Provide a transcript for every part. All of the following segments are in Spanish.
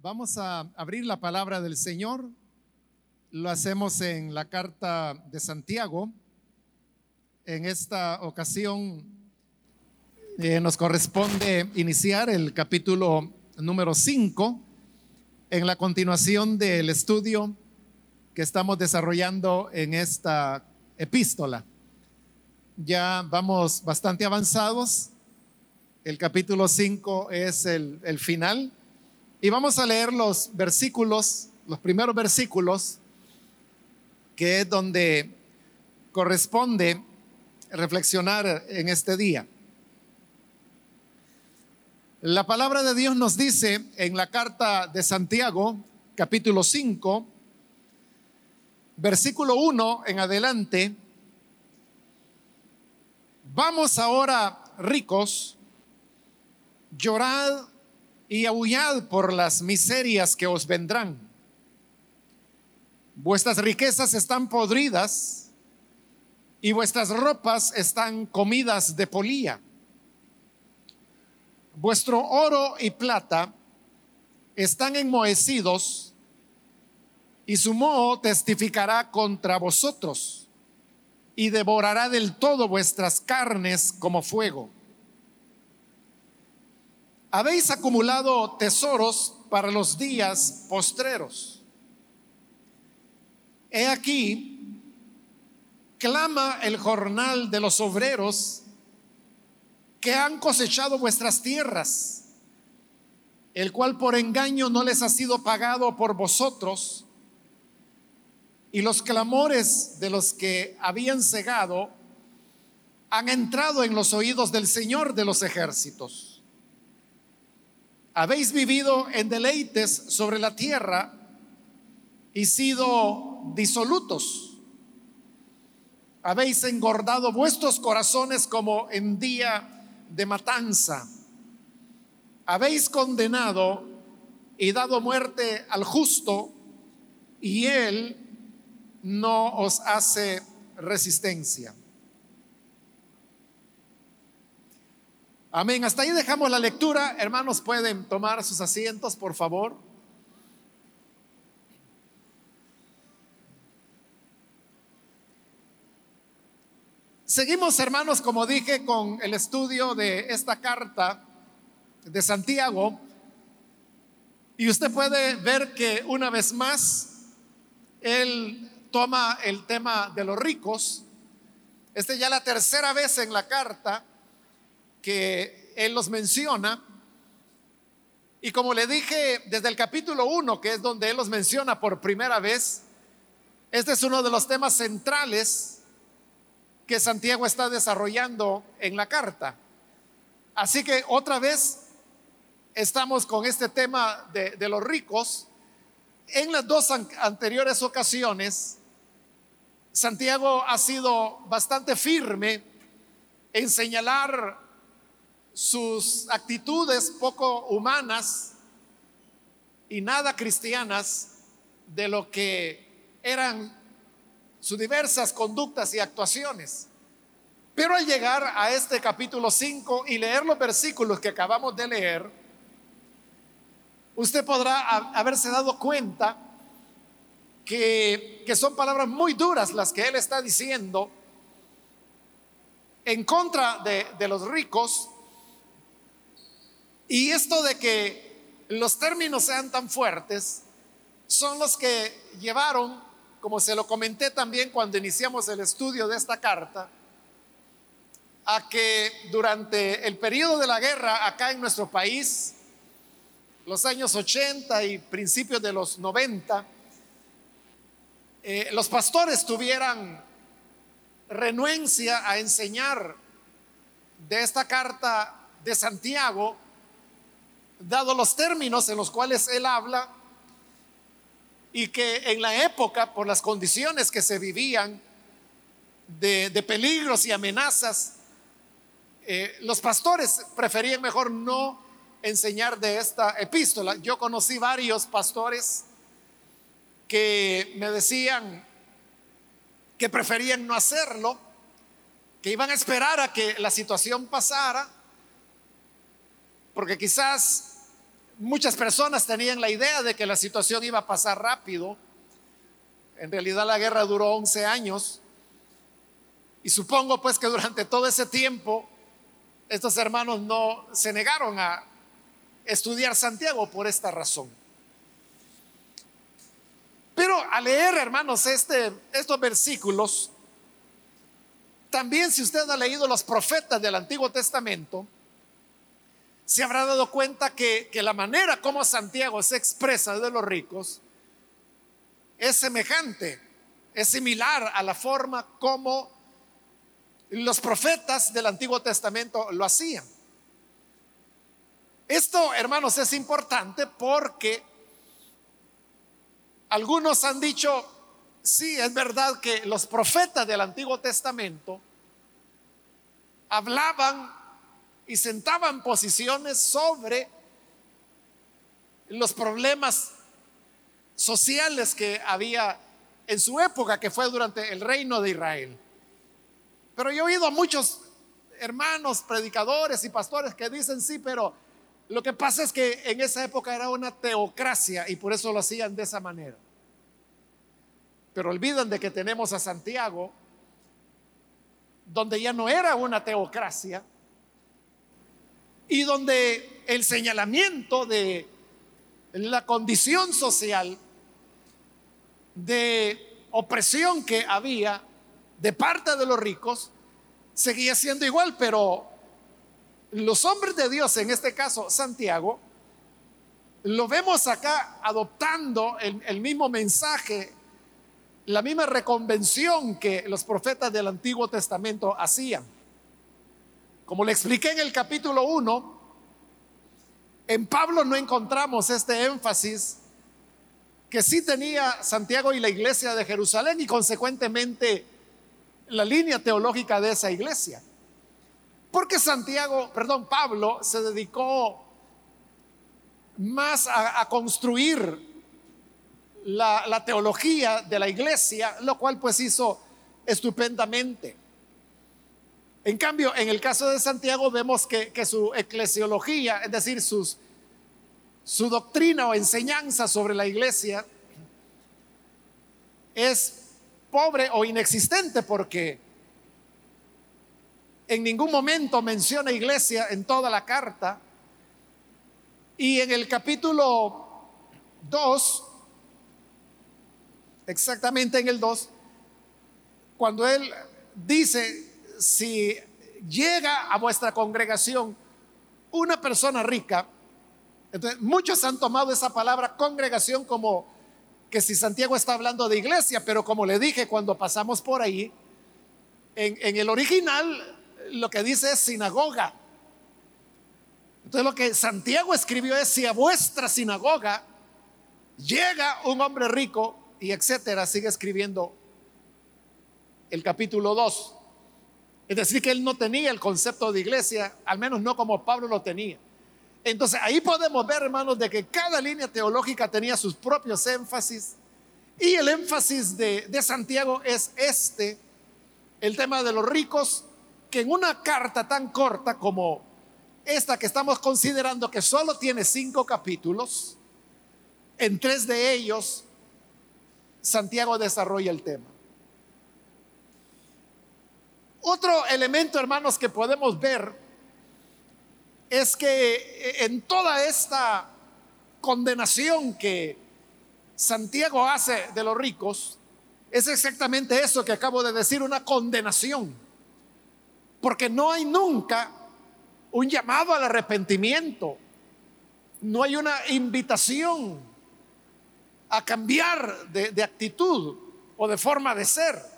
Vamos a abrir la palabra del Señor. Lo hacemos en la carta de Santiago. En esta ocasión eh, nos corresponde iniciar el capítulo número 5 en la continuación del estudio que estamos desarrollando en esta epístola. Ya vamos bastante avanzados. El capítulo 5 es el, el final y vamos a leer los versículos, los primeros versículos, que es donde corresponde reflexionar en este día. La palabra de Dios nos dice en la carta de Santiago, capítulo 5, versículo 1 en adelante, vamos ahora ricos, llorad y aullad por las miserias que os vendrán. Vuestras riquezas están podridas y vuestras ropas están comidas de polía. Vuestro oro y plata están enmohecidos y su moho testificará contra vosotros y devorará del todo vuestras carnes como fuego habéis acumulado tesoros para los días postreros. He aquí, clama el jornal de los obreros que han cosechado vuestras tierras, el cual por engaño no les ha sido pagado por vosotros, y los clamores de los que habían cegado han entrado en los oídos del Señor de los ejércitos habéis vivido en deleites sobre la tierra y sido disolutos. Habéis engordado vuestros corazones como en día de matanza. Habéis condenado y dado muerte al justo y él no os hace resistencia. Amén. Hasta ahí dejamos la lectura. Hermanos, pueden tomar sus asientos, por favor. Seguimos, hermanos, como dije, con el estudio de esta carta de Santiago. Y usted puede ver que una vez más, él toma el tema de los ricos. Este ya la tercera vez en la carta que él los menciona. Y como le dije desde el capítulo 1, que es donde él los menciona por primera vez, este es uno de los temas centrales que Santiago está desarrollando en la carta. Así que otra vez estamos con este tema de, de los ricos. En las dos anteriores ocasiones, Santiago ha sido bastante firme en señalar sus actitudes poco humanas y nada cristianas de lo que eran sus diversas conductas y actuaciones. Pero al llegar a este capítulo 5 y leer los versículos que acabamos de leer, usted podrá haberse dado cuenta que, que son palabras muy duras las que él está diciendo en contra de, de los ricos y esto de que los términos sean tan fuertes son los que llevaron, como se lo comenté también cuando iniciamos el estudio de esta carta, a que durante el periodo de la guerra acá en nuestro país, los años 80 y principios de los 90, eh, los pastores tuvieran renuencia a enseñar de esta carta de Santiago dado los términos en los cuales él habla y que en la época, por las condiciones que se vivían de, peligros y amenazas, eh, los pastores preferían mejor no enseñar de esta epístola. Yo conocí varios pastores que me decían que preferían no hacerlo, que iban a esperar a que la situación pasara porque quizás muchas personas tenían la idea de que la situación iba a pasar rápido. En realidad la guerra duró 11 años. Y supongo pues que durante todo ese tiempo estos hermanos no se negaron a estudiar Santiago por esta razón. Pero al leer, hermanos, este, estos versículos, también si usted ha leído los profetas del Antiguo Testamento, se habrá dado cuenta que, que la manera como Santiago se expresa de los ricos es semejante, es similar a la forma como los profetas del Antiguo Testamento lo hacían. Esto, hermanos, es importante porque algunos han dicho, sí, es verdad que los profetas del Antiguo Testamento hablaban y sentaban posiciones sobre los problemas sociales que había en su época, que fue durante el reino de Israel. Pero yo he oído a muchos hermanos, predicadores y pastores que dicen, sí, pero lo que pasa es que en esa época era una teocracia y por eso lo hacían de esa manera. Pero olvidan de que tenemos a Santiago, donde ya no era una teocracia y donde el señalamiento de la condición social de opresión que había de parte de los ricos seguía siendo igual, pero los hombres de Dios, en este caso Santiago, lo vemos acá adoptando el, mismo mensaje, la misma reconvención que los profetas del Antiguo Testamento hacían. Como le expliqué en el capítulo 1, en Pablo no encontramos este énfasis que sí tenía Santiago y la iglesia de Jerusalén y consecuentemente la línea teológica de esa iglesia. Porque Santiago, perdón, Pablo se dedicó más a, construir la, la, teología de la iglesia, lo cual pues hizo estupendamente. En cambio, en el caso de Santiago vemos que, su eclesiología, es decir, su doctrina o enseñanza sobre la iglesia, es pobre o inexistente porque en ningún momento menciona iglesia en toda la carta. Y en el capítulo 2, exactamente en el 2, cuando él dice, si llega a vuestra congregación una persona rica, entonces muchos han tomado esa palabra congregación como que si Santiago está hablando de iglesia, pero como le dije cuando pasamos por ahí, en, el original lo que dice es sinagoga. Entonces lo que Santiago escribió es, si a vuestra sinagoga llega un hombre rico y etcétera, sigue escribiendo el capítulo 2. Es decir, que él no tenía el concepto de iglesia, al menos no como Pablo lo tenía. Entonces ahí podemos ver, hermanos, de que cada línea teológica tenía sus propios énfasis y el énfasis de, de Santiago es este, el tema de los ricos que en una carta tan corta como esta que estamos considerando, que solo tiene cinco capítulos, en tres de ellos Santiago desarrolla el tema. Otro elemento, hermanos, que podemos ver es que en toda esta condenación que Santiago hace de los ricos, es exactamente eso que acabo de decir, una condenación. Porque no hay nunca un llamado al arrepentimiento. No hay una invitación a cambiar de, actitud o de forma de ser,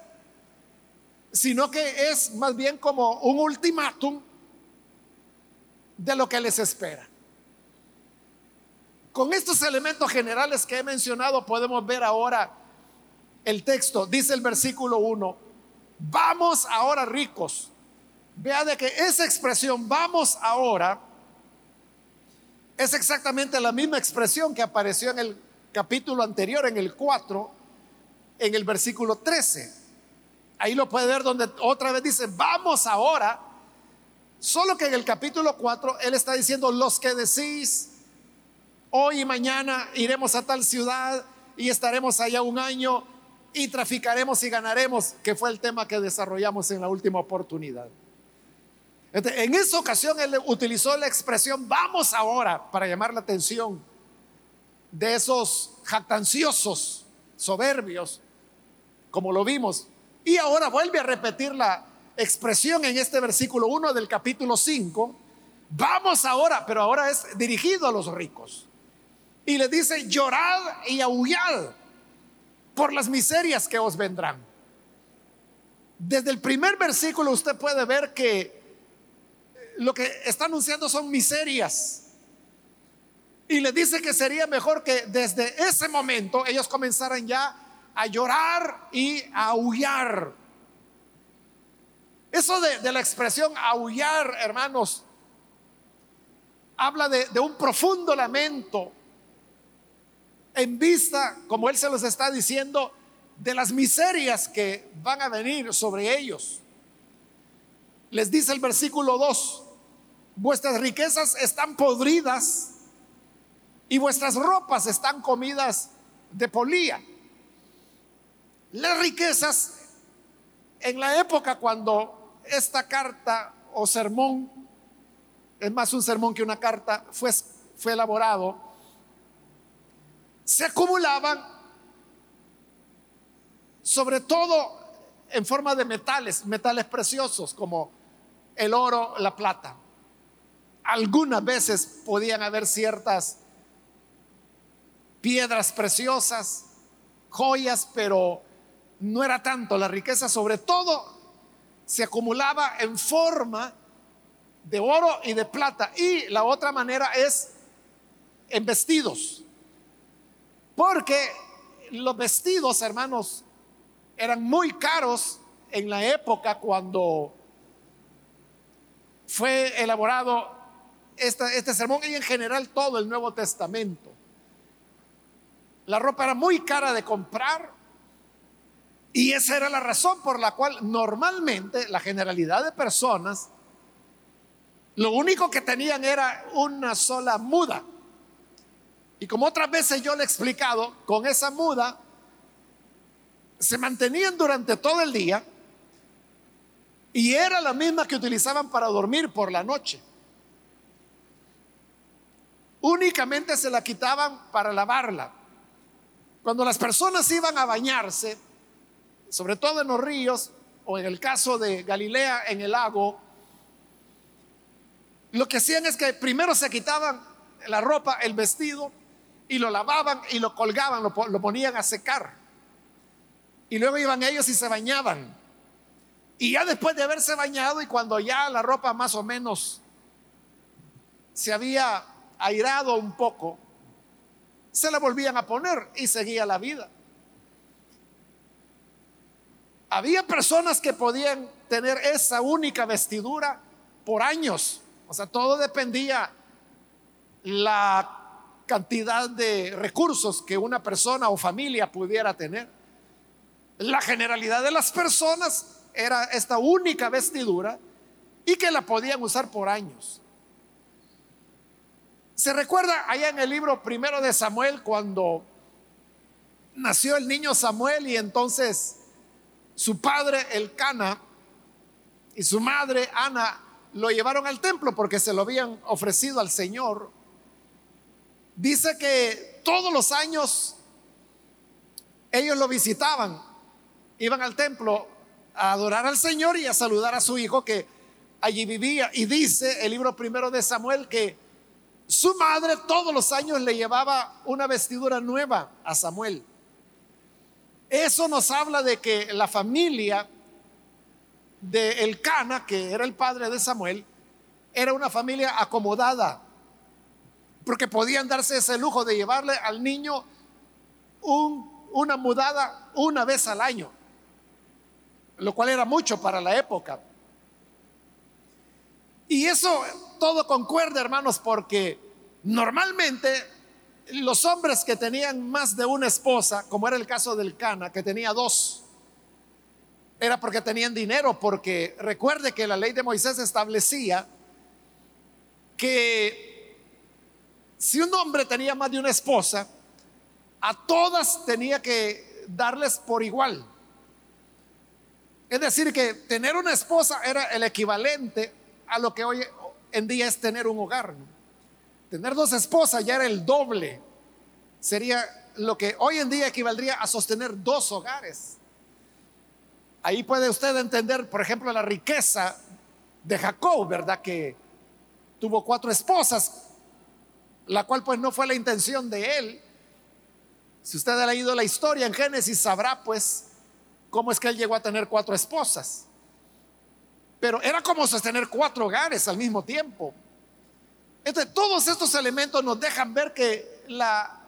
sino que es más bien como un ultimátum de lo que les espera. Con estos elementos generales que he mencionado podemos ver ahora el texto. Dice el versículo 1, vamos ahora ricos Vea de que esa expresión, vamos ahora, es exactamente la misma expresión que apareció en el capítulo anterior, en el 4, en el versículo 13. Ahí lo puede ver donde otra vez dice, vamos ahora. Solo que en el capítulo 4 él está diciendo, los que decís, hoy y mañana iremos a tal ciudad y estaremos allá un año y traficaremos y ganaremos, que fue el tema que desarrollamos en la última oportunidad. En esa ocasión él utilizó la expresión vamos ahora para llamar la atención de esos jactanciosos, soberbios, como lo vimos. Y ahora vuelve a repetir la expresión en este versículo 1 del capítulo 5. Vamos ahora, pero ahora es dirigido a los ricos. Y le dice, llorad y aullad por las miserias que os vendrán. Desde el primer versículo usted puede ver que lo que está anunciando son miserias. Y le dice que sería mejor que desde ese momento ellos comenzaran ya a llorar y a aullar. Eso de, la expresión aullar, hermanos, habla de, de un profundo lamento en vista, como él se los está diciendo, de las miserias que van a venir sobre ellos. Les dice el versículo 2, vuestras riquezas están podridas y vuestras ropas están comidas de polía. Las riquezas en la época cuando esta carta o sermón, es más un sermón que una carta, fue, elaborado, se acumulaban sobre todo en forma de metales, metales preciosos como el oro, la plata. Algunas veces podían haber ciertas piedras preciosas, joyas, pero no era tanto. La riqueza sobre todo se acumulaba en forma de oro y de plata. Y la otra manera es en vestidos. Porque los vestidos, hermanos, eran muy caros en la época cuando fue elaborado este sermón y en general todo el Nuevo Testamento. La ropa era muy cara de comprar y esa era la razón por la cual normalmente la generalidad de personas lo único que tenían era una sola muda. Y como otras veces yo le he explicado, con esa muda se mantenían durante todo el día y era la misma que utilizaban para dormir por la noche únicamente se la quitaban para lavarla. Cuando las personas iban a bañarse, sobre todo en los ríos o en el caso de Galilea en el lago, lo que hacían es que primero se quitaban la ropa, el vestido, y lo lavaban y lo colgaban, lo, lo ponían a secar. Y luego iban ellos y se bañaban. Y ya después de haberse bañado y cuando ya la ropa más o menos se había airado un poco, se la volvían a poner y seguía la vida. Había personas que podían tener esa única vestidura por años. O sea, todo dependía la cantidad de recursos que una persona o familia pudiera tener. La generalidad de las personas era esta única vestidura y que la podían usar por años. ¿Se recuerda allá en el libro primero de Samuel cuando nació el niño Samuel y entonces su padre el Cana y su madre Ana lo llevaron al templo porque se lo habían ofrecido al Señor? Dice que todos los años ellos lo visitaban, iban al templo a adorar al Señor y a saludar a su hijo que allí vivía. Y dice el libro primero de Samuel que su madre todos los años le llevaba una vestidura nueva a Samuel. Eso nos habla de que la familia de Elcana, que era el padre de Samuel, era una familia acomodada, porque podían darse ese lujo de llevarle al niño una mudada una vez al año, lo cual era mucho para la época. Y eso todo concuerda, hermanos, porque normalmente los hombres que tenían más de una esposa, como era el caso del Cana, que tenía dos, era porque tenían dinero, porque recuerde que la ley de Moisés establecía que si un hombre tenía más de una esposa, a todas tenía que darles por igual. Es decir, que tener una esposa era el equivalente a lo que hoy en día es tener un hogar. Tener dos esposas ya era el doble. Sería lo que hoy en día equivaldría a sostener dos hogares. Ahí puede usted entender, por ejemplo, la riqueza de Jacob, ¿verdad? Que tuvo cuatro esposas, la cual pues no fue la intención de él. Si usted ha leído la historia en Génesis, sabrá pues cómo es que él llegó a tener cuatro esposas. Pero era como sostener cuatro hogares al mismo tiempo. Entonces, todos estos elementos nos dejan ver que la,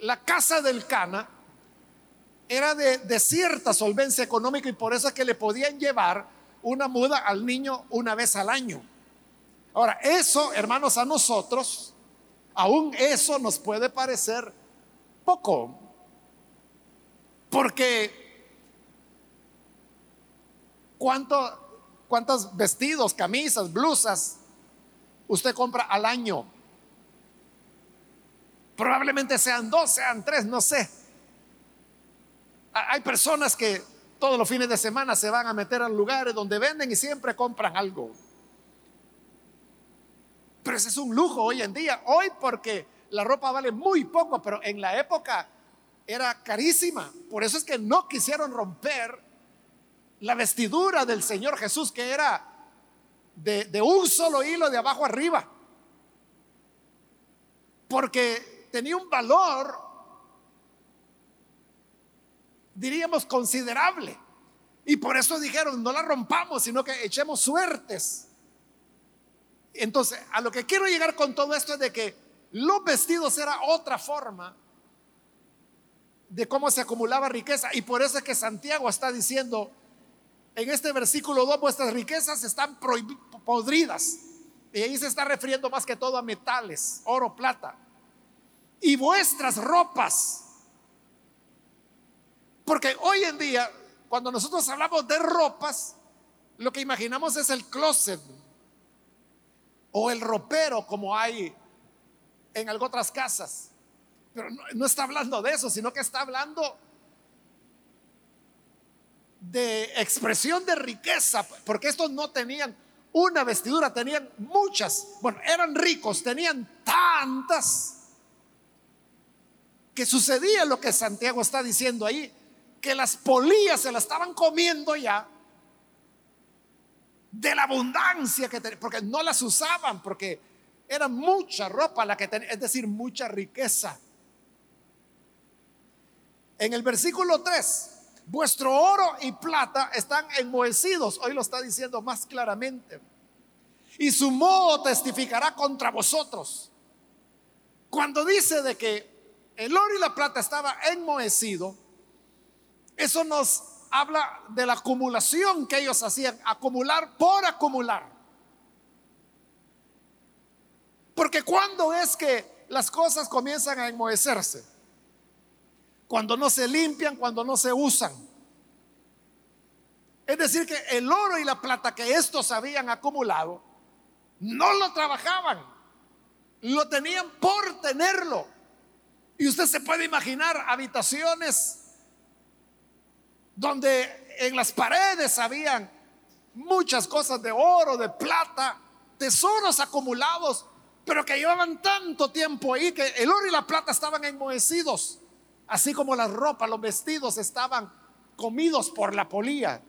la casa del Cana era de, cierta solvencia económica y por eso es que le podían llevar una muda al niño una vez al año. Ahora, eso, hermanos, a nosotros, aún eso nos puede parecer poco. Porque, ¿cuánto, ¿cuántos vestidos, camisas, blusas usted compra al año? Probablemente sean dos, sean tres, no sé. Hay personas que todos los fines de semana se van a meter a lugares donde venden y siempre compran algo. Pero ese es un lujo hoy en día. Hoy porque la ropa vale muy poco, pero en la época era carísima. Por eso es que no quisieron romper la vestidura del Señor Jesús, que era de, un solo hilo de abajo arriba. Porque tenía un valor diríamos, considerable. Y por eso dijeron, no la rompamos, sino que echemos suertes. Entonces, a lo que quiero llegar con todo esto es de que los vestidos era otra forma de cómo se acumulaba riqueza. Y por eso es que Santiago está diciendo en este versículo 2, vuestras riquezas están podridas. Y ahí se está refiriendo más que todo a metales, oro, plata. Y vuestras ropas porque hoy en día, cuando nosotros hablamos de ropas, lo que imaginamos es el closet o el ropero como hay en algunas otras casas. Pero no, está hablando de eso, sino que está hablando de expresión de riqueza, porque estos no tenían una vestidura, tenían muchas. Bueno, eran ricos, tenían tantas que sucedía lo que Santiago está diciendo ahí que las polillas se la estaban comiendo ya de la abundancia que tenían, porque no las usaban, porque era mucha ropa la que tenían, es decir, mucha riqueza. En el versículo 3, vuestro oro y plata están enmohecidos, hoy lo está diciendo más claramente, y su moho testificará contra vosotros. Cuando dice de que el oro y la plata estaba enmohecido, eso nos habla de la acumulación que ellos hacían, acumular por acumular. Porque cuando es que las cosas comienzan a enmohecerse? Cuando no se limpian, cuando no se usan. Es decir, que el oro y la plata que estos habían acumulado, no lo trabajaban, lo tenían por tenerlo. Y usted se puede imaginar habitaciones donde en las paredes habían muchas cosas de oro, de plata, tesoros acumulados, pero que llevaban tanto tiempo ahí que el oro y la plata estaban enmohecidos, así como las ropas, los vestidos estaban comidos por la polía.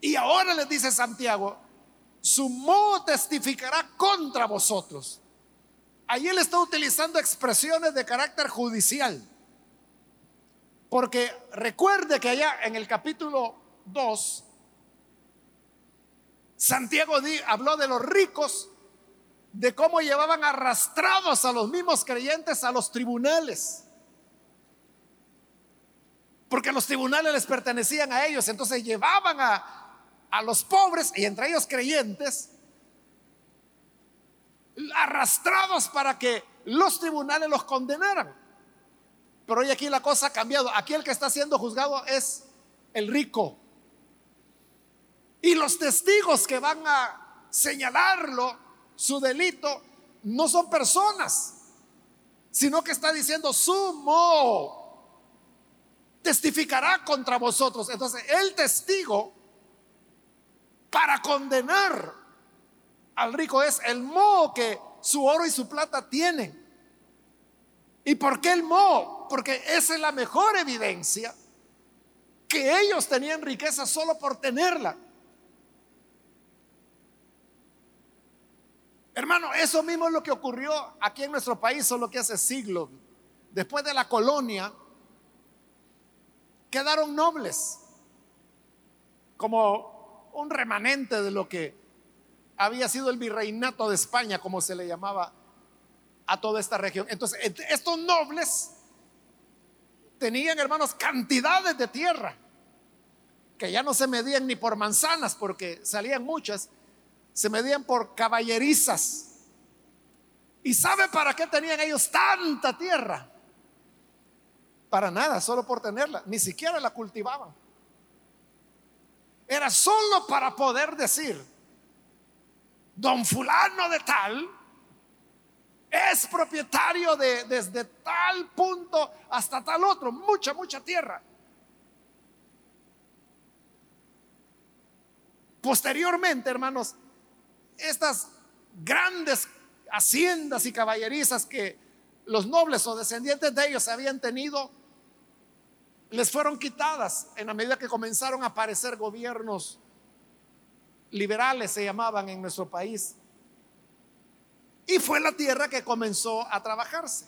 Y ahora les dice Santiago, su modo testificará contra vosotros. Ahí él está utilizando expresiones de carácter judicial. Porque recuerde que allá en el capítulo 2, Santiago habló de los ricos, de cómo llevaban arrastrados a los mismos creyentes a los tribunales. Porque los tribunales les pertenecían a ellos, entonces llevaban a, a los pobres y entre ellos creyentes arrastrados para que los tribunales los condenaran. Pero hoy aquí la cosa ha cambiado. Aquí el que está siendo juzgado es el rico. Y los testigos que van a señalarlo, su delito, no son personas, sino que está diciendo sumo testificará contra vosotros. Entonces, el testigo para condenar al rico es el moho que su oro y su plata tienen. ¿Y por qué el moho? Porque esa es la mejor evidencia que ellos tenían riqueza solo por tenerla. Hermano, eso mismo es lo que ocurrió aquí en nuestro país solo que hace siglos. Después de la colonia, quedaron nobles, como un remanente de lo que había sido el virreinato de España, como se le llamaba a toda esta región. Entonces, estos nobles tenían, hermanos, cantidades de tierra, que ya no se medían ni por manzanas, porque salían muchas, se medían por caballerizas. ¿Y sabe para qué tenían ellos tanta tierra? Para nada, solo por tenerla. Ni siquiera la cultivaban. Era solo para poder decir, don fulano de tal es propietario de desde tal punto hasta tal otro, mucha, mucha tierra. Posteriormente, hermanos, estas grandes haciendas y caballerizas que los nobles o descendientes de ellos habían tenido, les fueron quitadas en la medida que comenzaron a aparecer gobiernos liberales, se llamaban en nuestro país. Y fue la tierra que comenzó a trabajarse.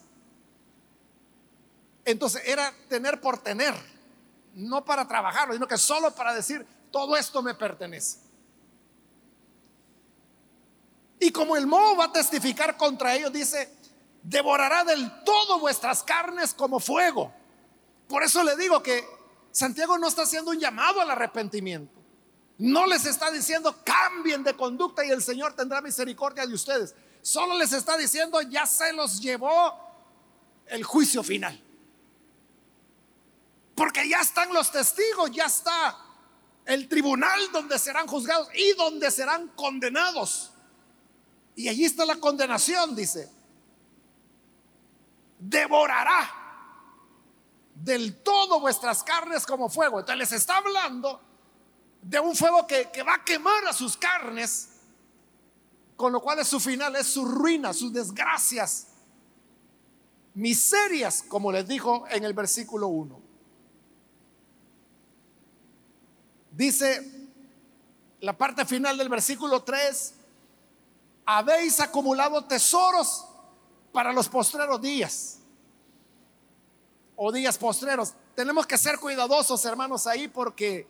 Entonces era tener por tener, no para trabajarlo, sino que solo para decir, todo esto me pertenece. Y como el moho va a testificar contra ellos, dice, devorará del todo vuestras carnes como fuego. Por eso le digo que Santiago no está haciendo un llamado al arrepentimiento. No les está diciendo cambien de conducta y el Señor tendrá misericordia de ustedes. Solo les está diciendo ya se los llevó el juicio final. Porque ya están los testigos, ya está el tribunal donde serán juzgados y donde serán condenados. Y allí está la condenación, dice. Devorará del todo vuestras carnes como fuego. Entonces les está hablando de un fuego que, que va a quemar a sus carnes, con lo cual es su final, es su ruina, sus desgracias, miserias, como les dijo en el versículo 1. Dice la parte final del versículo 3, habéis acumulado tesoros para los postreros días o días postreros. Tenemos que ser cuidadosos, hermanos, ahí porque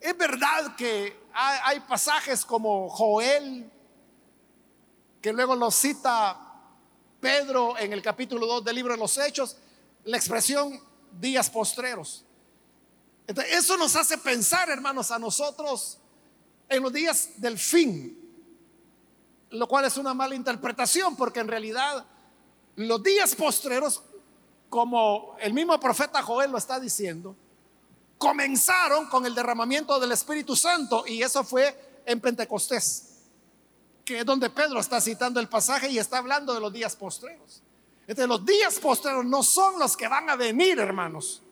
es verdad que hay, pasajes como Joel, que luego lo cita Pedro en el capítulo 2 del libro de los Hechos, la expresión días postreros. Eso nos hace pensar, hermanos, a nosotros en los días del fin, lo cual es una mala interpretación, porque en realidad los días postreros como el mismo profeta Joel lo está diciendo, comenzaron con el derramamiento del Espíritu Santo y eso fue en Pentecostés, que es donde Pedro está citando el pasaje y está hablando de los días postreros. Entonces los días postreros no son los que van a venir, hermanos,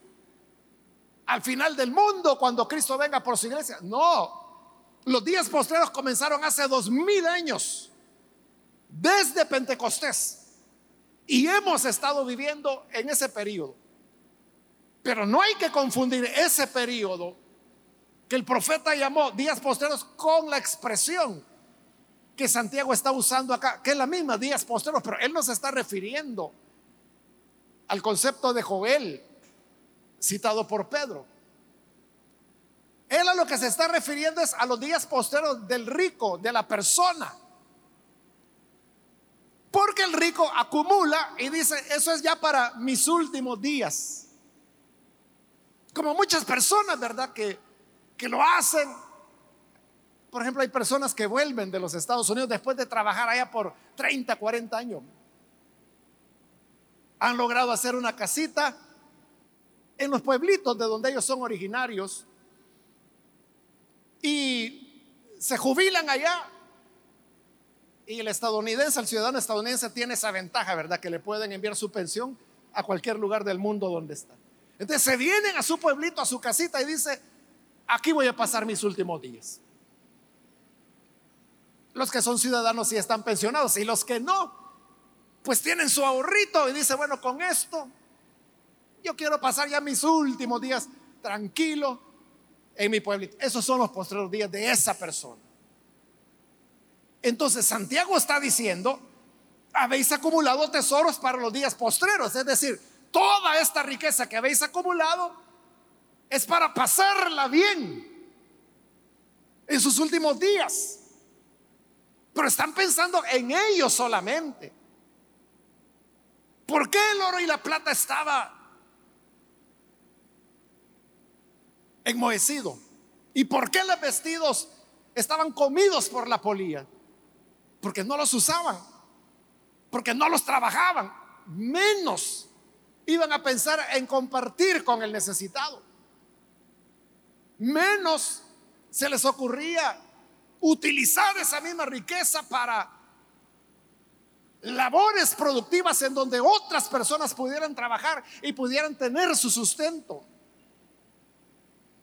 al final del mundo cuando Cristo venga por su iglesia. No, los días postreros comenzaron hace dos mil años, desde Pentecostés. Y hemos estado viviendo en ese periodo. Pero no hay que confundir ese periodo que el profeta llamó días posteros con la expresión que Santiago está usando acá, que es la misma días posteros, pero él no se está refiriendo al concepto de Joel citado por Pedro. Él a lo que se está refiriendo es a los días posteros del rico, de la persona porque el rico acumula y dice, eso es ya para mis últimos días. Como muchas personas, ¿verdad? Que, que lo hacen. Por ejemplo, hay personas que vuelven de los Estados Unidos después de trabajar allá por 30, 40 años. Han logrado hacer una casita en los pueblitos de donde ellos son originarios y se jubilan allá Y el estadounidense, el ciudadano estadounidense tiene esa ventaja, ¿verdad? Que le pueden enviar su pensión a cualquier lugar del mundo donde está. Entonces se vienen a su pueblito, a su casita y dice, aquí voy a pasar mis últimos días. Los que son ciudadanos y están pensionados y los que no, pues tienen su ahorrito y dice, bueno, con esto yo quiero pasar ya mis últimos días tranquilo en mi pueblito. Esos son los postreros días de esa persona. Entonces Santiago está diciendo, habéis acumulado tesoros para los días postreros, es decir, toda esta riqueza que habéis acumulado es para pasarla bien en sus últimos días. Pero están pensando en ellos solamente. ¿Por qué el oro y la plata estaba enmohecido? ¿Y por qué los vestidos estaban comidos por la polilla? Porque no los usaban, porque no los trabajaban, menos iban a pensar en compartir con el necesitado. Menos se les ocurría utilizar esa misma riqueza para labores productivas en donde otras personas pudieran trabajar y pudieran tener su sustento.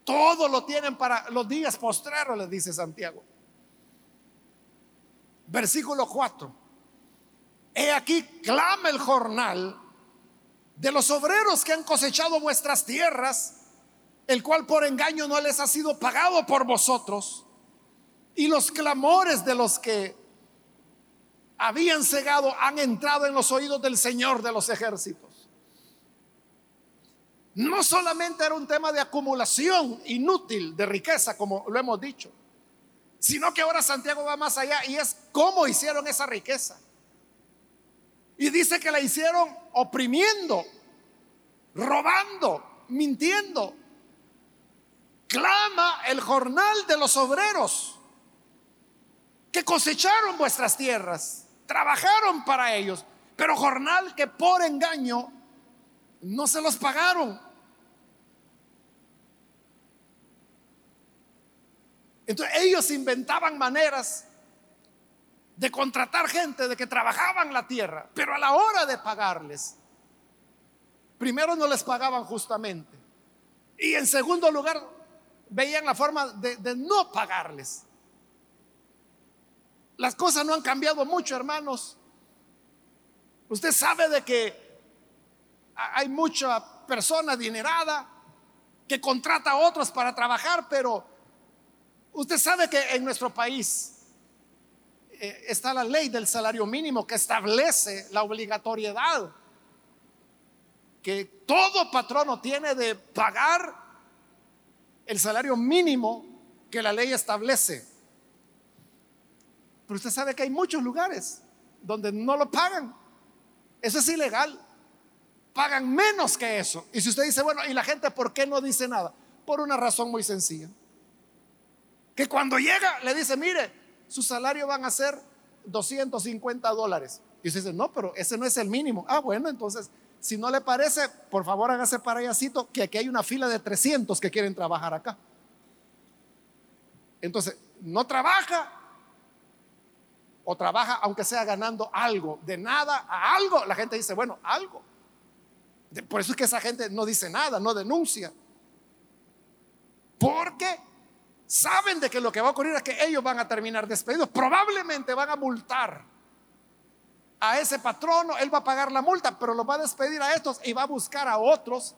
Todo lo tienen para los días postreros, les dice Santiago. Versículo 4. He aquí clama el jornal de los obreros que han cosechado vuestras tierras, el cual por engaño no les ha sido pagado por vosotros, y los clamores de los que habían cegado han entrado en los oídos del Señor de los ejércitos. No solamente era un tema de acumulación inútil de riqueza, como lo hemos dicho, sino que ahora Santiago va más allá y es cómo hicieron esa riqueza. Y dice que la hicieron oprimiendo, robando, mintiendo. Clama el jornal de los obreros que cosecharon vuestras tierras, trabajaron para ellos, pero jornal que por engaño no se los pagaron. Entonces ellos inventaban maneras de contratar gente, de que trabajaban la tierra, pero a la hora de pagarles, primero no les pagaban justamente. Y en segundo lugar, veían la forma de, de no pagarles. Las cosas no han cambiado mucho, hermanos. Usted sabe de que hay mucha persona adinerada que contrata a otros para trabajar, pero usted sabe que en nuestro país eh, está la ley del salario mínimo que establece la obligatoriedad que todo patrono tiene de pagar el salario mínimo que la ley establece. Pero usted sabe que hay muchos lugares donde no lo pagan. Eso es ilegal. Pagan menos que eso. Y si usted dice, bueno, ¿y la gente por qué no dice nada? Por una razón muy sencilla. Que cuando llega le dice, mire, su salario van a ser 250 dólares. Y usted dice, no, pero ese no es el mínimo. Ah, bueno, entonces, si no le parece, por favor hágase para allácito que aquí hay una fila de 300 que quieren trabajar acá. Entonces, no trabaja o trabaja aunque sea ganando algo, de nada a algo. La gente dice, bueno, algo. Por eso es que esa gente no dice nada, no denuncia. Porque saben de que lo que va a ocurrir es que ellos van a terminar despedidos. Probablemente van a multar a ese patrono, él va a pagar la multa, pero lo va a despedir a estos y va a buscar a otros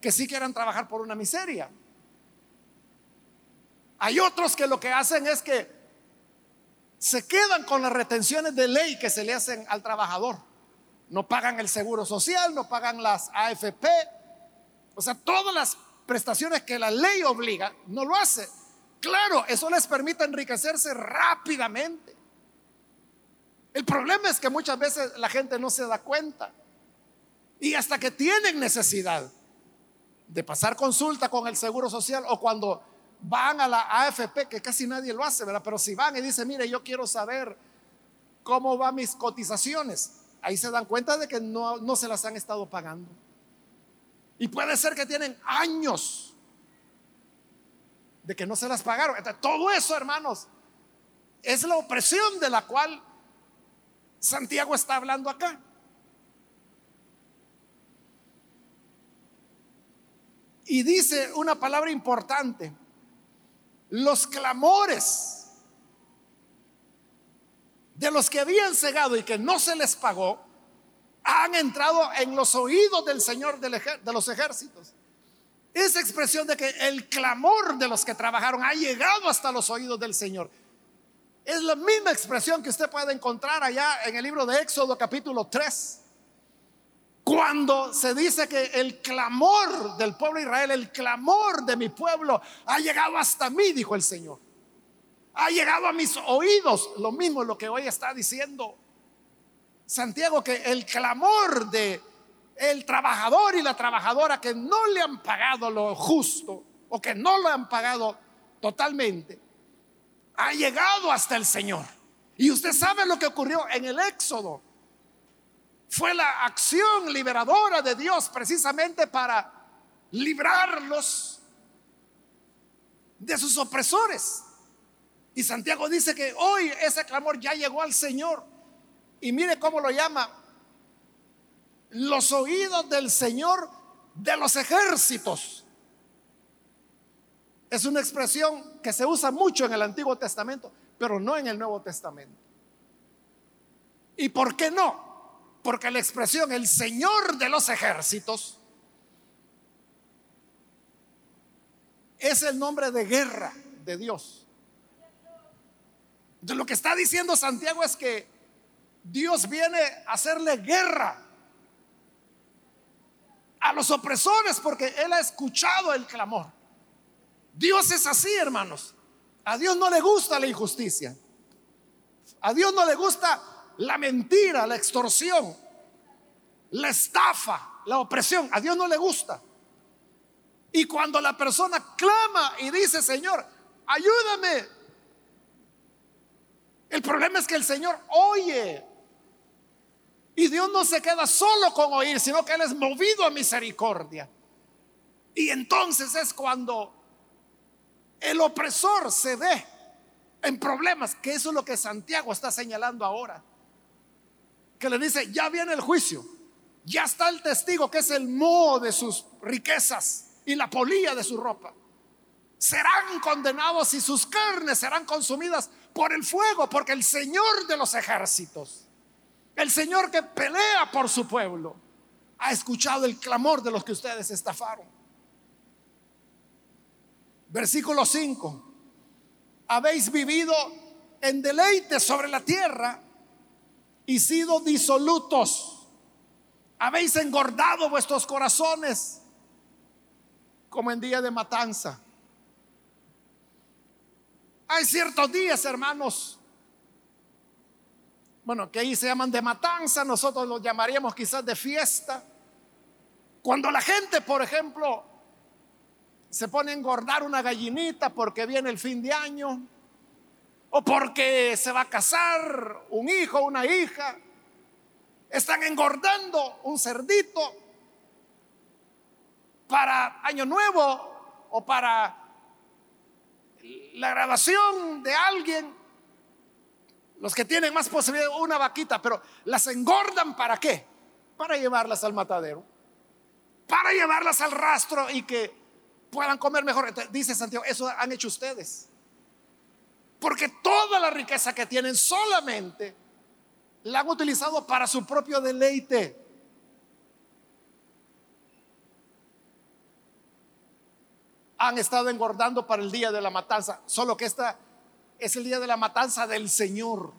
que sí quieran trabajar por una miseria. Hay otros que lo que hacen es que se quedan con las retenciones de ley que se le hacen al trabajador. No pagan el seguro social, no pagan las AFP, o sea, todas las prestaciones que la ley obliga, no lo hace. Claro, eso les permite enriquecerse rápidamente. El problema es que muchas veces la gente no se da cuenta. Y hasta que tienen necesidad de pasar consulta con el Seguro Social o cuando van a la AFP, que casi nadie lo hace, ¿verdad? Pero si van y dicen, mire, yo quiero saber cómo van mis cotizaciones, ahí se dan cuenta de que no, no se las han estado pagando. Y puede ser que tienen años de que no se las pagaron. todo eso, hermanos, es la opresión de la cual Santiago está hablando acá. Y dice una palabra importante, los clamores de los que habían cegado y que no se les pagó, han entrado en los oídos del Señor de los ejércitos. Esa expresión de que el clamor de los que trabajaron ha llegado hasta los oídos del Señor. Es la misma expresión que usted puede encontrar allá en el libro de Éxodo capítulo 3. Cuando se dice que el clamor del pueblo de Israel, el clamor de mi pueblo ha llegado hasta mí, dijo el Señor. Ha llegado a mis oídos. Lo mismo lo que hoy está diciendo Santiago, que el clamor de el trabajador y la trabajadora que no le han pagado lo justo o que no lo han pagado totalmente, ha llegado hasta el Señor. Y usted sabe lo que ocurrió en el Éxodo. Fue la acción liberadora de Dios precisamente para librarlos de sus opresores. Y Santiago dice que hoy ese clamor ya llegó al Señor. Y mire cómo lo llama los oídos del Señor de los ejércitos. Es una expresión que se usa mucho en el Antiguo Testamento, pero no en el Nuevo Testamento. ¿Y por qué no? Porque la expresión el Señor de los ejércitos es el nombre de guerra de Dios. De lo que está diciendo Santiago es que Dios viene a hacerle guerra a los opresores porque Él ha escuchado el clamor. Dios es así, hermanos. A Dios no le gusta la injusticia. A Dios no le gusta la mentira, la extorsión, la estafa, la opresión. A Dios no le gusta. Y cuando la persona clama y dice, Señor, ayúdame. El problema es que el Señor oye y Dios no se queda solo con oír, sino que Él es movido a misericordia. Y entonces es cuando el opresor se ve en problemas, que eso es lo que Santiago está señalando ahora. Que le dice, ya viene el juicio, ya está el testigo que es el moho de sus riquezas y la polilla de su ropa. Serán condenados y sus carnes serán consumidas por el fuego, porque el Señor de los ejércitos el Señor que pelea por su pueblo ha escuchado el clamor de los que ustedes estafaron. Versículo 5. Habéis vivido en deleite sobre la tierra y sido disolutos. Habéis engordado vuestros corazones como en día de matanza. Hay ciertos días, hermanos, bueno, que ahí se llaman de matanza, nosotros los llamaríamos quizás de fiesta. Cuando la gente, por ejemplo, se pone a engordar una gallinita porque viene el fin de año, o porque se va a casar un hijo, una hija, están engordando un cerdito para año nuevo o para la grabación de alguien los que tienen más posibilidad, una vaquita, pero las engordan para qué? Para llevarlas al matadero, para llevarlas al rastro y que puedan comer mejor. dice Santiago, eso han hecho ustedes. Porque toda la riqueza que tienen solamente la han utilizado para su propio deleite. Han estado engordando para el día de la matanza, solo que esta es el día de la matanza del Señor.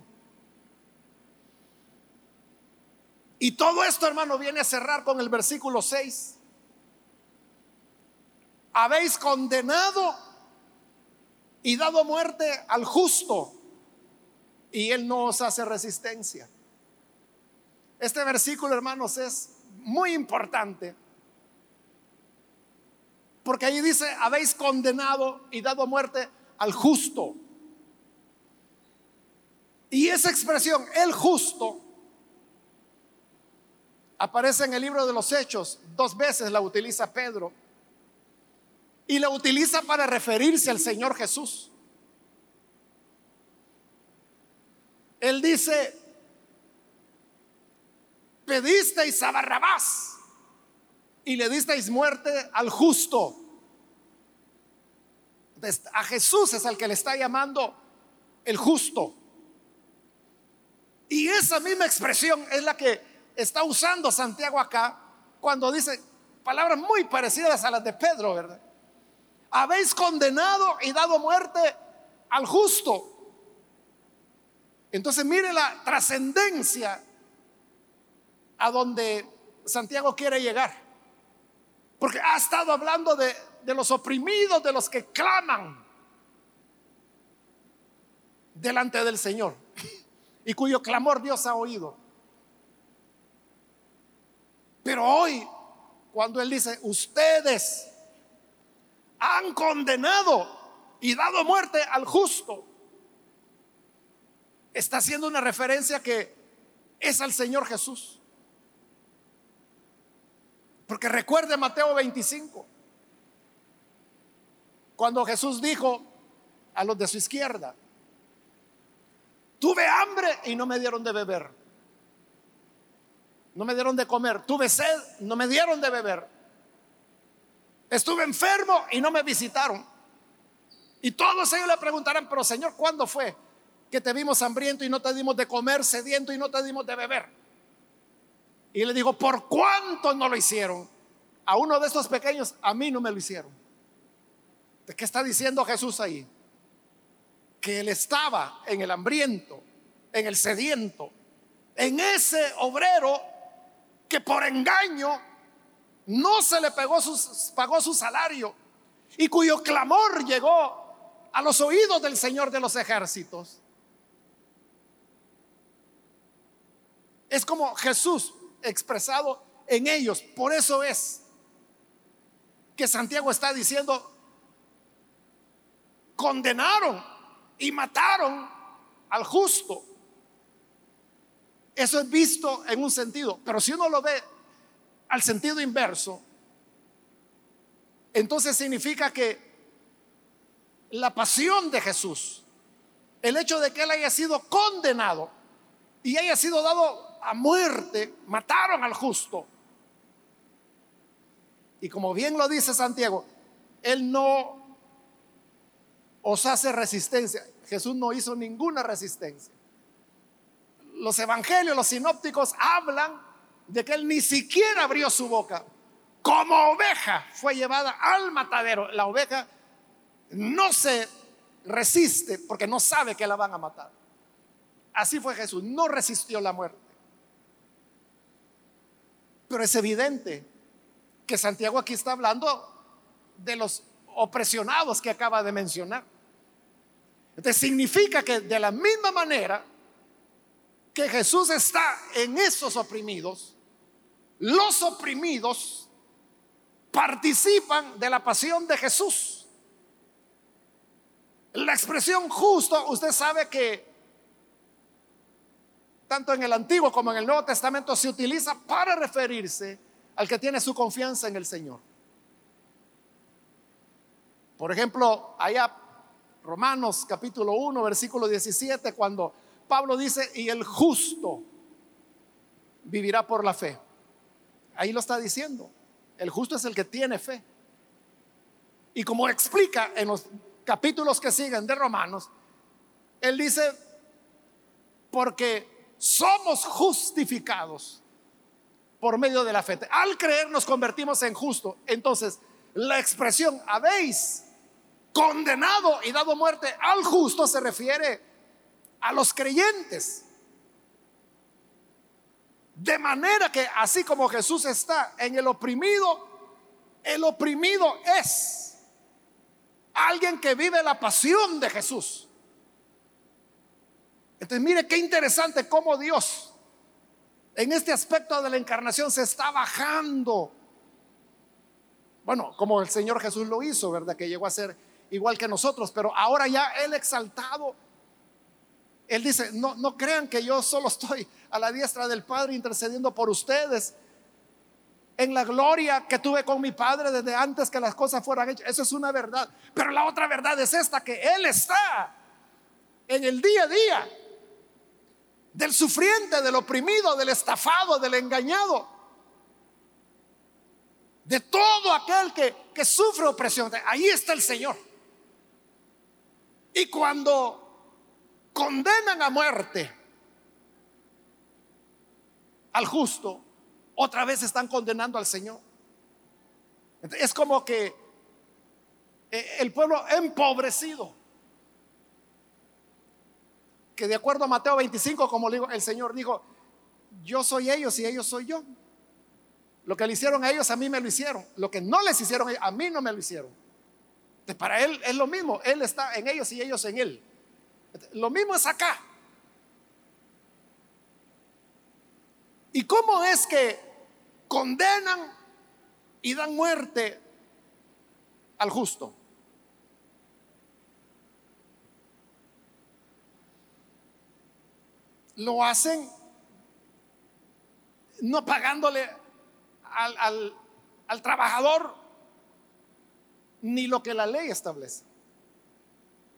Y todo esto, hermano, viene a cerrar con el versículo 6. Habéis condenado y dado muerte al justo y él no os hace resistencia. Este versículo, hermanos, es muy importante. Porque ahí dice, habéis condenado y dado muerte al justo. Y esa expresión, el justo, aparece en el libro de los Hechos, dos veces la utiliza Pedro. Y la utiliza para referirse al Señor Jesús. Él dice, pedisteis a Barrabás y le disteis muerte al justo. A Jesús es al que le está llamando el justo. Y esa misma expresión es la que está usando Santiago acá cuando dice palabras muy parecidas a las de Pedro, ¿verdad? Habéis condenado y dado muerte al justo. Entonces mire la trascendencia a donde Santiago quiere llegar. Porque ha estado hablando de, de los oprimidos, de los que claman delante del Señor y cuyo clamor Dios ha oído. Pero hoy, cuando Él dice, ustedes han condenado y dado muerte al justo, está haciendo una referencia que es al Señor Jesús. Porque recuerde Mateo 25, cuando Jesús dijo a los de su izquierda, tuve hambre y no me dieron de beber, no me dieron de comer, tuve sed, no me dieron de beber, estuve enfermo y no me visitaron. Y todos ellos le preguntarán, pero Señor, ¿cuándo fue que te vimos hambriento y no te dimos de comer, sediento y no te dimos de beber? Y le digo, ¿por cuánto no lo hicieron? A uno de estos pequeños, a mí no me lo hicieron. ¿De qué está diciendo Jesús ahí? Que él estaba en el hambriento, en el sediento, en ese obrero que por engaño no se le pagó su, pagó su salario y cuyo clamor llegó a los oídos del Señor de los ejércitos. Es como Jesús expresado en ellos. Por eso es que Santiago está diciendo, condenaron y mataron al justo. Eso es visto en un sentido, pero si uno lo ve al sentido inverso, entonces significa que la pasión de Jesús, el hecho de que él haya sido condenado y haya sido dado a muerte, mataron al justo. Y como bien lo dice Santiago, Él no os hace resistencia. Jesús no hizo ninguna resistencia. Los evangelios, los sinópticos hablan de que Él ni siquiera abrió su boca. Como oveja fue llevada al matadero. La oveja no se resiste porque no sabe que la van a matar. Así fue Jesús, no resistió la muerte. Pero es evidente que Santiago aquí está hablando de los opresionados que acaba de mencionar. Entonces significa que de la misma manera que Jesús está en esos oprimidos, los oprimidos participan de la pasión de Jesús. La expresión justo, usted sabe que tanto en el Antiguo como en el Nuevo Testamento, se utiliza para referirse al que tiene su confianza en el Señor. Por ejemplo, allá Romanos capítulo 1, versículo 17, cuando Pablo dice, y el justo vivirá por la fe. Ahí lo está diciendo. El justo es el que tiene fe. Y como explica en los capítulos que siguen de Romanos, él dice, porque somos justificados por medio de la fe. Al creer nos convertimos en justo. Entonces, la expresión habéis condenado y dado muerte al justo se refiere a los creyentes. De manera que así como Jesús está en el oprimido, el oprimido es alguien que vive la pasión de Jesús. Entonces mire qué interesante cómo Dios en este aspecto de la encarnación se está bajando. Bueno, como el Señor Jesús lo hizo, ¿verdad? Que llegó a ser igual que nosotros, pero ahora ya Él exaltado. Él dice, no, no crean que yo solo estoy a la diestra del Padre intercediendo por ustedes en la gloria que tuve con mi Padre desde antes que las cosas fueran hechas. Eso es una verdad. Pero la otra verdad es esta, que Él está en el día a día del sufriente, del oprimido, del estafado, del engañado, de todo aquel que, que sufre opresión. Ahí está el Señor. Y cuando condenan a muerte al justo, otra vez están condenando al Señor. Es como que eh, el pueblo empobrecido, que de acuerdo a Mateo 25, como digo, el Señor dijo, yo soy ellos y ellos soy yo. Lo que le hicieron a ellos, a mí me lo hicieron. Lo que no les hicieron, a mí no me lo hicieron. Para Él es lo mismo. Él está en ellos y ellos en Él. Lo mismo es acá. ¿Y cómo es que condenan y dan muerte al justo? Lo hacen no pagándole al, al trabajador ni lo que la ley establece.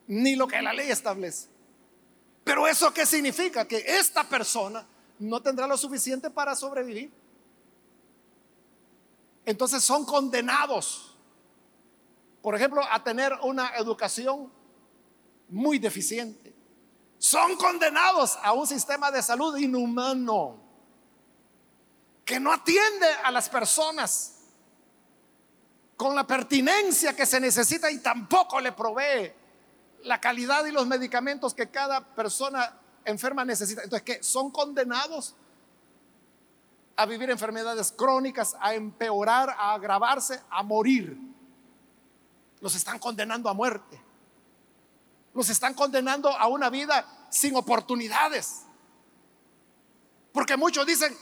Ni lo que la ley establece. Pero eso qué significa? Que esta persona no tendrá lo suficiente para sobrevivir. Entonces son condenados, por ejemplo, a tener una educación muy deficiente. Son condenados a un sistema de salud inhumano que no atiende a las personas con la pertinencia que se necesita y tampoco le provee la calidad y los medicamentos que cada persona enferma necesita. Entonces, que son condenados a vivir enfermedades crónicas, a empeorar, a agravarse, a morir. Los están condenando a muerte. Los están condenando a una vida sin oportunidades. Porque muchos dicen,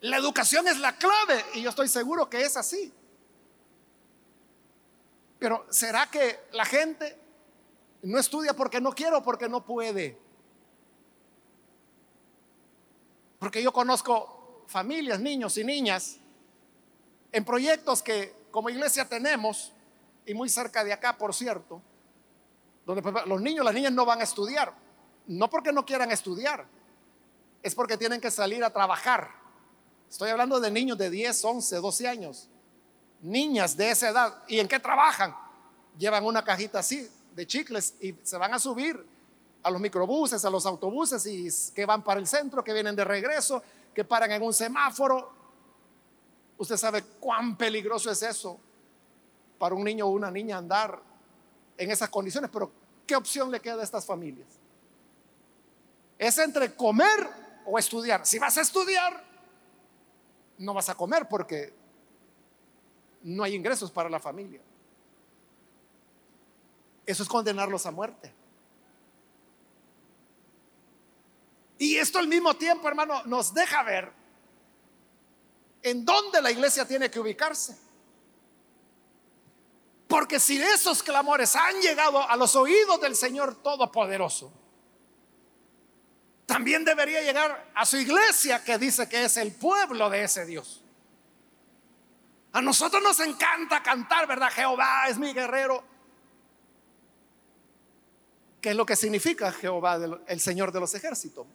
la educación es la clave y yo estoy seguro que es así. Pero ¿será que la gente no estudia porque no quiere o porque no puede? Porque yo conozco familias, niños y niñas, en proyectos que como iglesia tenemos, y muy cerca de acá, por cierto, donde pues, los niños, las niñas no van a estudiar, no porque no quieran estudiar, es porque tienen que salir a trabajar. Estoy hablando de niños de 10, 11, 12 años, niñas de esa edad. ¿Y en qué trabajan? Llevan una cajita así de chicles y se van a subir a los microbuses, a los autobuses y que van para el centro, que vienen de regreso, que paran en un semáforo. Usted sabe cuán peligroso es eso para un niño o una niña andar en esas condiciones, pero ¿qué opción le queda a estas familias? Es entre comer o estudiar. Si vas a estudiar, no vas a comer porque no hay ingresos para la familia. Eso es condenarlos a muerte. Y esto al mismo tiempo, hermano, nos deja ver en dónde la iglesia tiene que ubicarse. Porque si esos clamores han llegado a los oídos del Señor Todopoderoso, también debería llegar a su iglesia que dice que es el pueblo de ese Dios. A nosotros nos encanta cantar, ¿verdad? Jehová es mi guerrero. ¿Qué es lo que significa Jehová, el Señor de los ejércitos?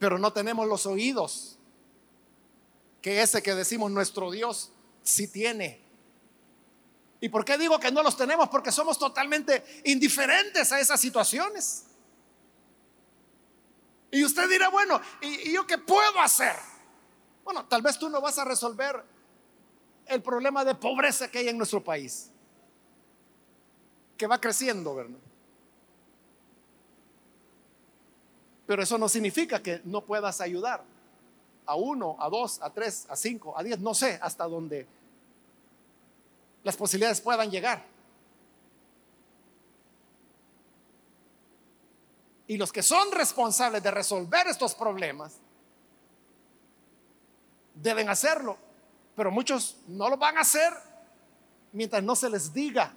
pero no tenemos los oídos que ese que decimos nuestro Dios sí tiene. ¿Y por qué digo que no los tenemos? Porque somos totalmente indiferentes a esas situaciones. Y usted dirá, bueno, ¿y, yo qué puedo hacer? Bueno, tal vez tú no vas a resolver el problema de pobreza que hay en nuestro país, que va creciendo, ¿verdad? Pero eso no significa que no puedas ayudar a uno, a dos, a tres, a cinco, a diez, no sé hasta dónde las posibilidades puedan llegar. Y los que son responsables de resolver estos problemas deben hacerlo, pero muchos no lo van a hacer mientras no se les diga.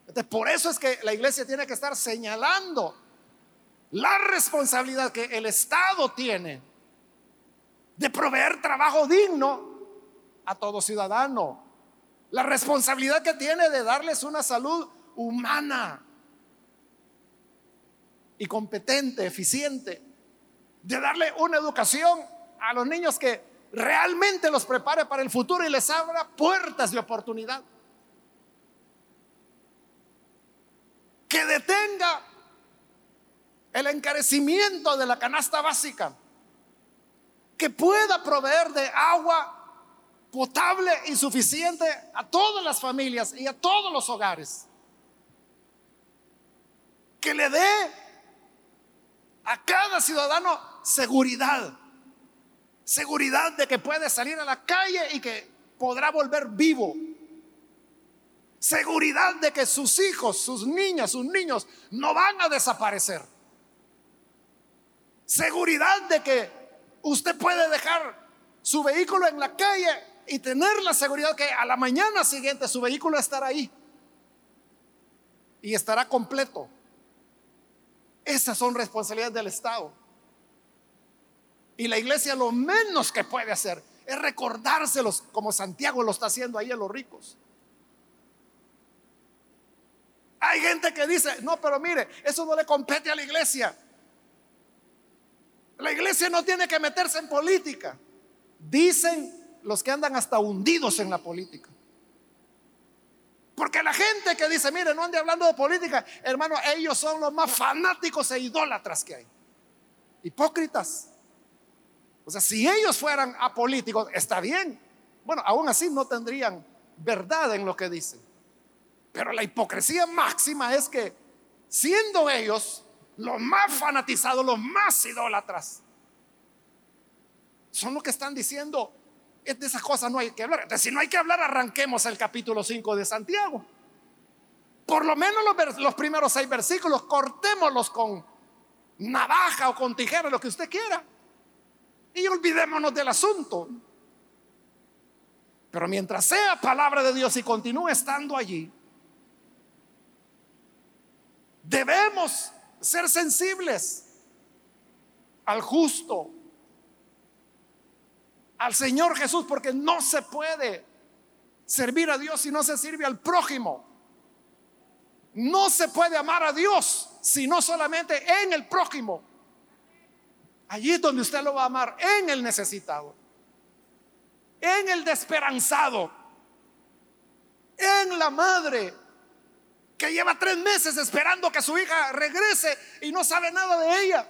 Entonces, por eso es que la iglesia tiene que estar señalando la responsabilidad que el Estado tiene de proveer trabajo digno a todo ciudadano, la responsabilidad que tiene de darles una salud humana. y competente, eficiente, de darle una educación a los niños que realmente los prepare para el futuro y les abra puertas de oportunidad. Que detenga el encarecimiento de la canasta básica, que pueda proveer de agua potable y suficiente a todas las familias y a todos los hogares. Que le dé a cada ciudadano seguridad. Seguridad de que puede salir a la calle y que podrá volver vivo. Seguridad de que sus hijos, sus niñas, sus niños no van a desaparecer. Seguridad de que usted puede dejar su vehículo en la calle y tener la seguridad que a la mañana siguiente su vehículo estará ahí y estará completo. Esas son responsabilidades del Estado. Y la iglesia lo menos que puede hacer es recordárselos como Santiago lo está haciendo ahí a los ricos. Hay gente que dice, no, pero mire, eso no le compete a la iglesia. La iglesia no tiene que meterse en política. Dicen los que andan hasta hundidos en la política. Porque la gente que dice, mire, no ande hablando de política, hermano, ellos son los más fanáticos e idólatras que hay. Hipócritas. O sea, si ellos fueran apolíticos, está bien. Bueno, aún así no tendrían verdad en lo que dicen. Pero la hipocresía máxima es que siendo ellos los más fanatizados, los más idólatras, son los que están diciendo, de esas cosas no hay que hablar. Entonces, si no hay que hablar, arranquemos el capítulo 5 de Santiago. Por lo menos los, primeros seis versículos, cortémoslos con navaja o con tijera, lo que usted quiera. Y olvidémonos del asunto. Pero mientras sea palabra de Dios y continúe estando allí, debemos ser sensibles al justo, al Señor Jesús, porque no se puede servir a Dios si no se sirve al prójimo. No se puede amar a Dios si no solamente en el prójimo. Allí es donde usted lo va a amar, en el necesitado, en el desesperanzado, en la madre que lleva tres meses esperando que su hija regrese y no sabe nada de ella.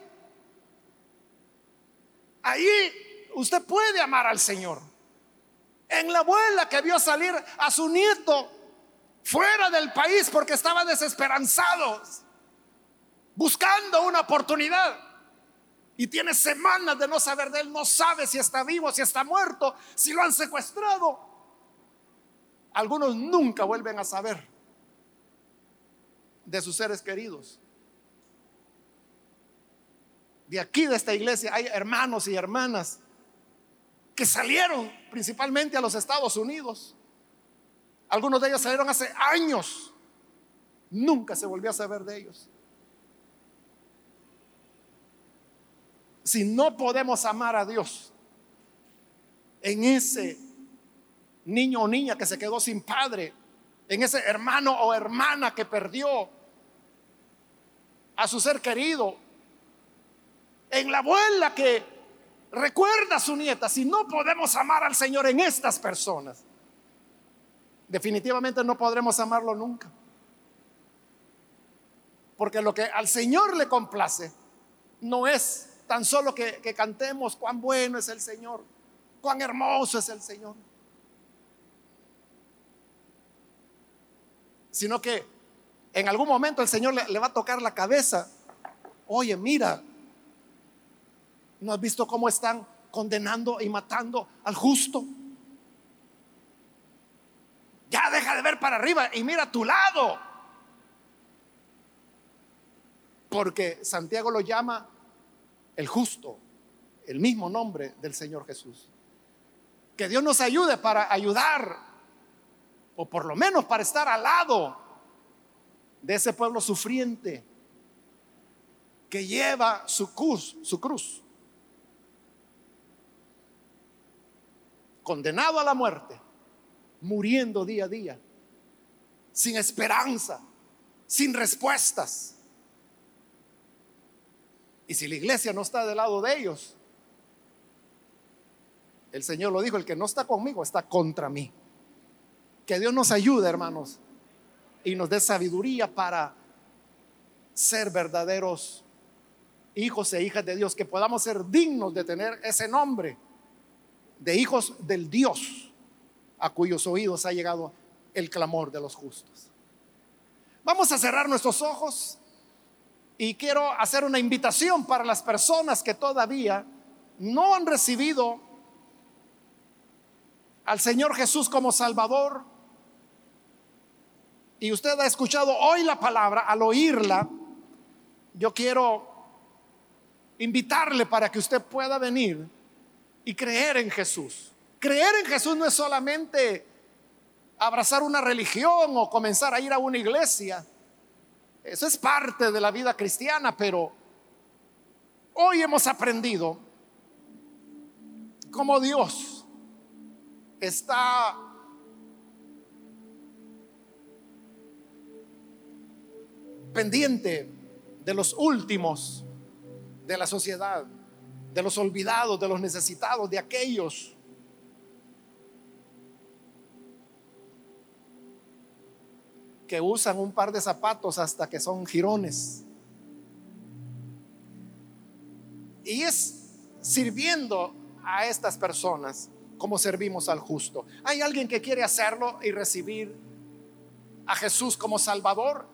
Ahí usted puede amar al Señor. En la abuela que vio salir a su nieto fuera del país porque estaba desesperanzado, buscando una oportunidad. Y tiene semanas de no saber de él, no sabe si está vivo, si está muerto, si lo han secuestrado. Algunos nunca vuelven a saber de sus seres queridos. De aquí, de esta iglesia, hay hermanos y hermanas que salieron principalmente a los Estados Unidos. Algunos de ellos salieron hace años. Nunca se volvió a saber de ellos. Si no podemos amar a Dios en ese niño o niña que se quedó sin padre, en ese hermano o hermana que perdió a su ser querido, en la abuela que recuerda a su nieta, si no podemos amar al Señor en estas personas, definitivamente no podremos amarlo nunca. Porque lo que al Señor le complace no es tan solo que, cantemos cuán bueno es el Señor, cuán hermoso es el Señor. sino que en algún momento el Señor le, va a tocar la cabeza. Oye, mira, ¿no has visto cómo están condenando y matando al justo? Ya deja de ver para arriba y mira a tu lado. Porque Santiago lo llama el justo, el mismo nombre del Señor Jesús. Que Dios nos ayude para ayudar o por lo menos para estar al lado de ese pueblo sufriente que lleva su cruz, su cruz, condenado a la muerte, muriendo día a día, sin esperanza, sin respuestas. Y si la iglesia no está del lado de ellos, el Señor lo dijo, el que no está conmigo está contra mí. Que Dios nos ayude, hermanos, y nos dé sabiduría para ser verdaderos hijos e hijas de Dios, que podamos ser dignos de tener ese nombre de hijos del Dios a cuyos oídos ha llegado el clamor de los justos. Vamos a cerrar nuestros ojos y quiero hacer una invitación para las personas que todavía no han recibido al Señor Jesús como Salvador. Y usted ha escuchado hoy la palabra, al oírla, yo quiero invitarle para que usted pueda venir y creer en Jesús. Creer en Jesús no es solamente abrazar una religión o comenzar a ir a una iglesia. Eso es parte de la vida cristiana, pero hoy hemos aprendido cómo Dios está pendiente de los últimos de la sociedad, de los olvidados, de los necesitados, de aquellos que usan un par de zapatos hasta que son jirones. Y es sirviendo a estas personas como servimos al justo. ¿Hay alguien que quiere hacerlo y recibir a Jesús como Salvador?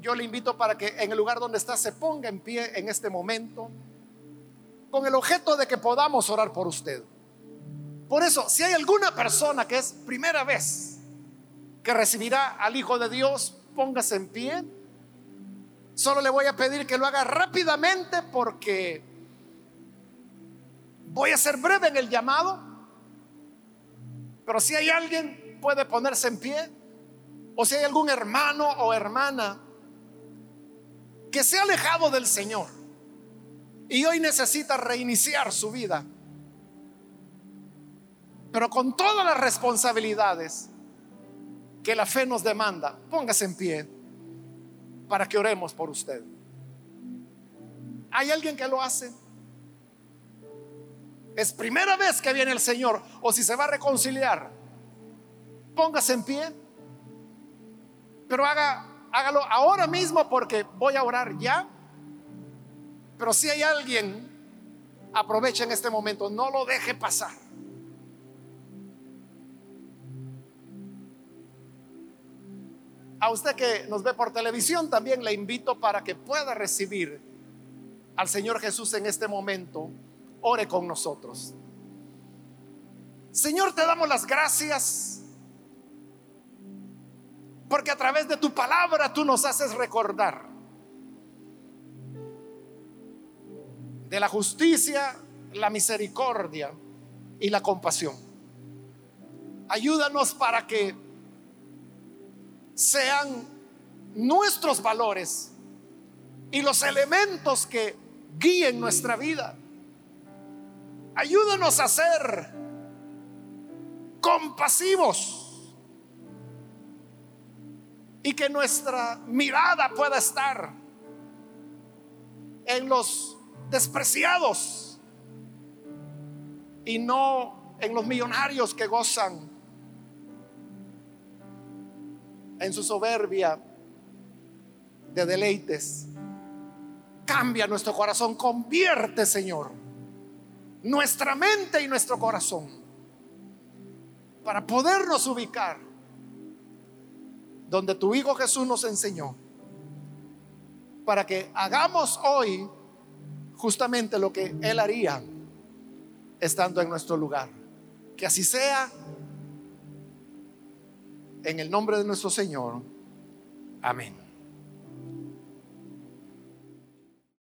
Yo le invito para que en el lugar donde está se ponga en pie en este momento con el objeto de que podamos orar por usted. Por eso, si hay alguna persona que es primera vez que recibirá al Hijo de Dios, póngase en pie. Solo le voy a pedir que lo haga rápidamente porque voy a ser breve en el llamado. Pero si hay alguien, puede ponerse en pie. O si hay algún hermano o hermana que se ha alejado del Señor y hoy necesita reiniciar su vida, pero con todas las responsabilidades que la fe nos demanda, póngase en pie para que oremos por usted. ¿Hay alguien que lo hace? Es primera vez que viene el Señor o si se va a reconciliar, póngase en pie, pero haga, hágalo ahora mismo porque voy a orar ya. Pero si hay alguien, aproveche en este momento, no lo deje pasar. A usted que nos ve por televisión también le invito para que pueda recibir al Señor Jesús en este momento. Ore con nosotros. Señor, te damos las gracias porque a través de tu palabra tú nos haces recordar de la justicia, la misericordia y la compasión. Ayúdanos para que sean nuestros valores y los elementos que guíen nuestra vida. Ayúdanos a ser compasivos y que nuestra mirada pueda estar en los despreciados y no en los millonarios que gozan en su soberbia de deleites. Cambia nuestro corazón, convierte, Señor, nuestra mente y nuestro corazón para podernos ubicar donde tu Hijo Jesús nos enseñó, para que hagamos hoy justamente lo que Él haría estando en nuestro lugar. Que así sea en el nombre de nuestro Señor. Amén.